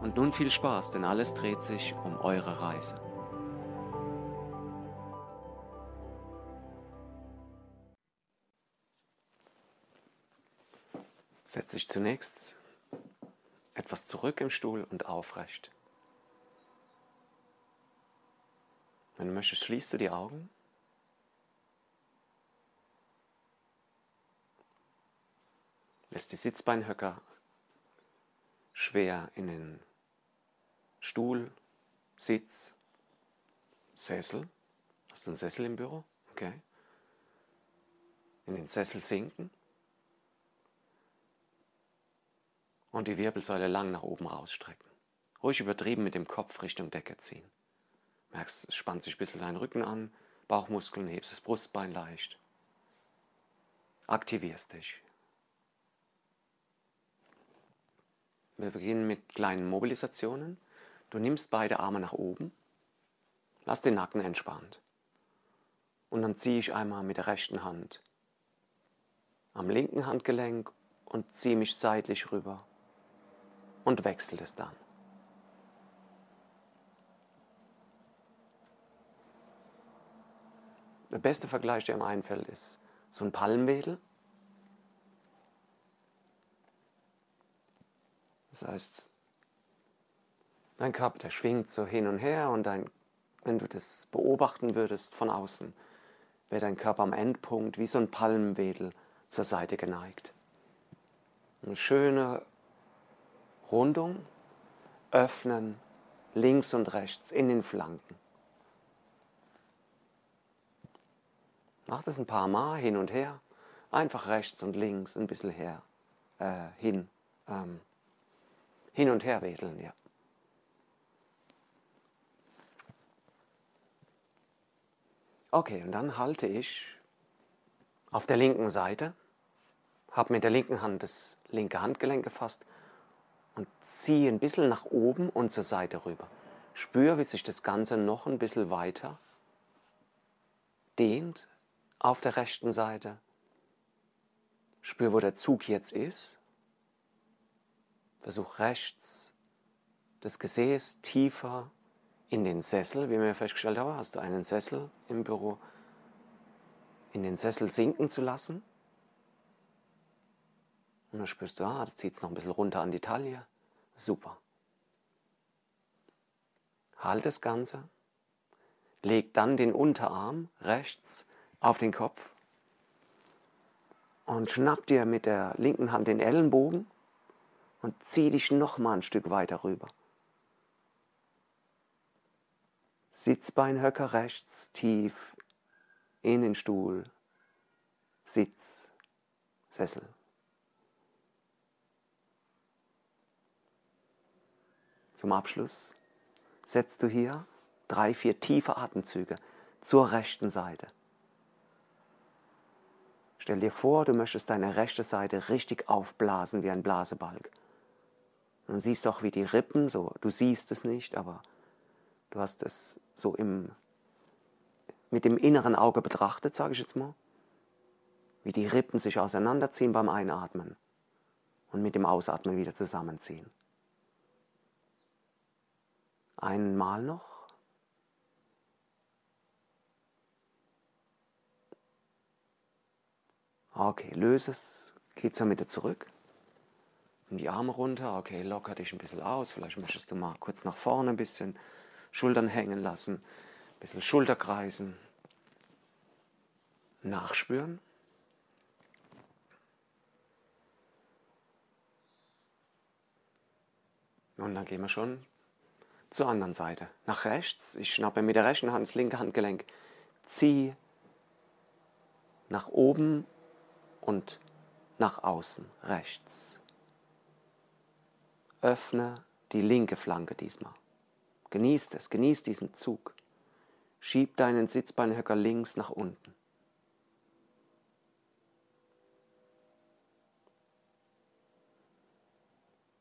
Und nun viel Spaß, denn alles dreht sich um eure Reise. Setz dich zunächst etwas zurück im Stuhl und aufrecht. Wenn du möchtest, schließt du die Augen. Lässt die Sitzbeinhöcker schwer in den Stuhl, Sitz, Sessel. Hast du einen Sessel im Büro? Okay. In den Sessel sinken. Und die Wirbelsäule lang nach oben rausstrecken. Ruhig übertrieben mit dem Kopf Richtung Decke ziehen. Merkst, es spannt sich ein bisschen dein Rücken an, Bauchmuskeln, hebst das Brustbein leicht. Aktivierst dich. Wir beginnen mit kleinen Mobilisationen. Du nimmst beide Arme nach oben, lass den Nacken entspannt. Und dann ziehe ich einmal mit der rechten Hand am linken Handgelenk und ziehe mich seitlich rüber und wechsle es dann. Der beste Vergleich, der mir einfällt, ist so ein Palmwedel. Das heißt, Dein Körper, der schwingt so hin und her und dein, wenn du das beobachten würdest von außen, wäre dein Körper am Endpunkt wie so ein Palmwedel zur Seite geneigt. Eine schöne Rundung, öffnen, links und rechts in den Flanken. Mach das ein paar Mal hin und her, einfach rechts und links ein bisschen her, äh, hin, ähm, hin und her wedeln, ja. Okay, und dann halte ich auf der linken Seite, habe mit der linken Hand das linke Handgelenk gefasst und ziehe ein bisschen nach oben und zur Seite rüber. Spüre, wie sich das Ganze noch ein bisschen weiter dehnt auf der rechten Seite. Spüre, wo der Zug jetzt ist. Versuch rechts das Gesäß tiefer in den Sessel, wie wir festgestellt haben, hast du einen Sessel im Büro, in den Sessel sinken zu lassen. Und dann spürst du, ah, das zieht es noch ein bisschen runter an die Taille. Super. Halt das Ganze. Leg dann den Unterarm rechts auf den Kopf und schnapp dir mit der linken Hand den Ellenbogen und zieh dich noch mal ein Stück weiter rüber. Sitzbeinhöcker rechts tief in den Stuhl, Sitz, Sessel. Zum Abschluss setzt du hier drei, vier tiefe Atemzüge zur rechten Seite. Stell dir vor, du möchtest deine rechte Seite richtig aufblasen wie ein Blasebalg. Dann siehst du auch, wie die Rippen, so, du siehst es nicht, aber Du hast es so im, mit dem inneren Auge betrachtet, sage ich jetzt mal. Wie die Rippen sich auseinanderziehen beim Einatmen und mit dem Ausatmen wieder zusammenziehen. Einmal noch. Okay, löse es, geh zur Mitte zurück. Und die Arme runter, okay, locker dich ein bisschen aus. Vielleicht möchtest du mal kurz nach vorne ein bisschen Schultern hängen lassen, ein bisschen Schulterkreisen, nachspüren. Und dann gehen wir schon zur anderen Seite. Nach rechts. Ich schnappe mit der rechten Hand das linke Handgelenk, ziehe nach oben und nach außen, rechts. Öffne die linke Flanke diesmal. Genießt es, genießt diesen Zug. Schieb deinen Sitzbeinhöcker links nach unten.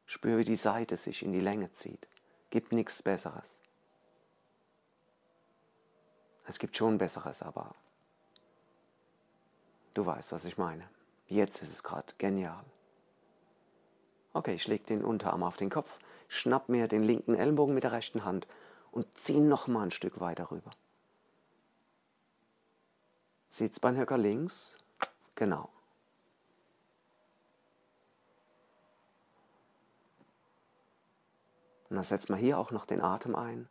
Spür, wie die Seite sich in die Länge zieht. Gibt nichts Besseres. Es gibt schon Besseres, aber du weißt, was ich meine. Jetzt ist es gerade genial. Okay, ich lege den Unterarm auf den Kopf, schnapp mir den linken Ellenbogen mit der rechten Hand und zieh noch mal ein Stück weiter rüber. Sitzbeinhöcker links, genau. Und dann setzt man hier auch noch den Atem ein.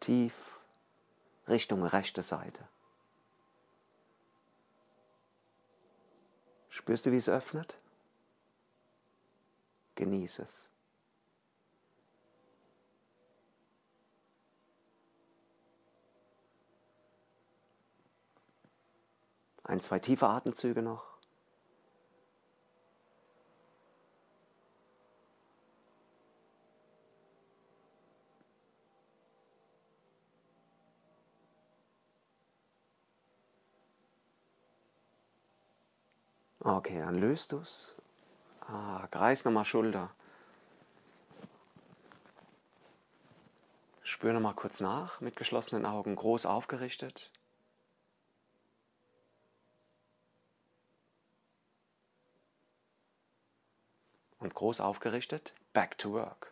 Tief Richtung rechte Seite. Spürst du, wie es öffnet? Genieße es. Ein, zwei tiefe Atemzüge noch. Okay, dann löst du es. Ah, kreis nochmal Schulter. Spür nochmal kurz nach, mit geschlossenen Augen, groß aufgerichtet. Und groß aufgerichtet, back to work.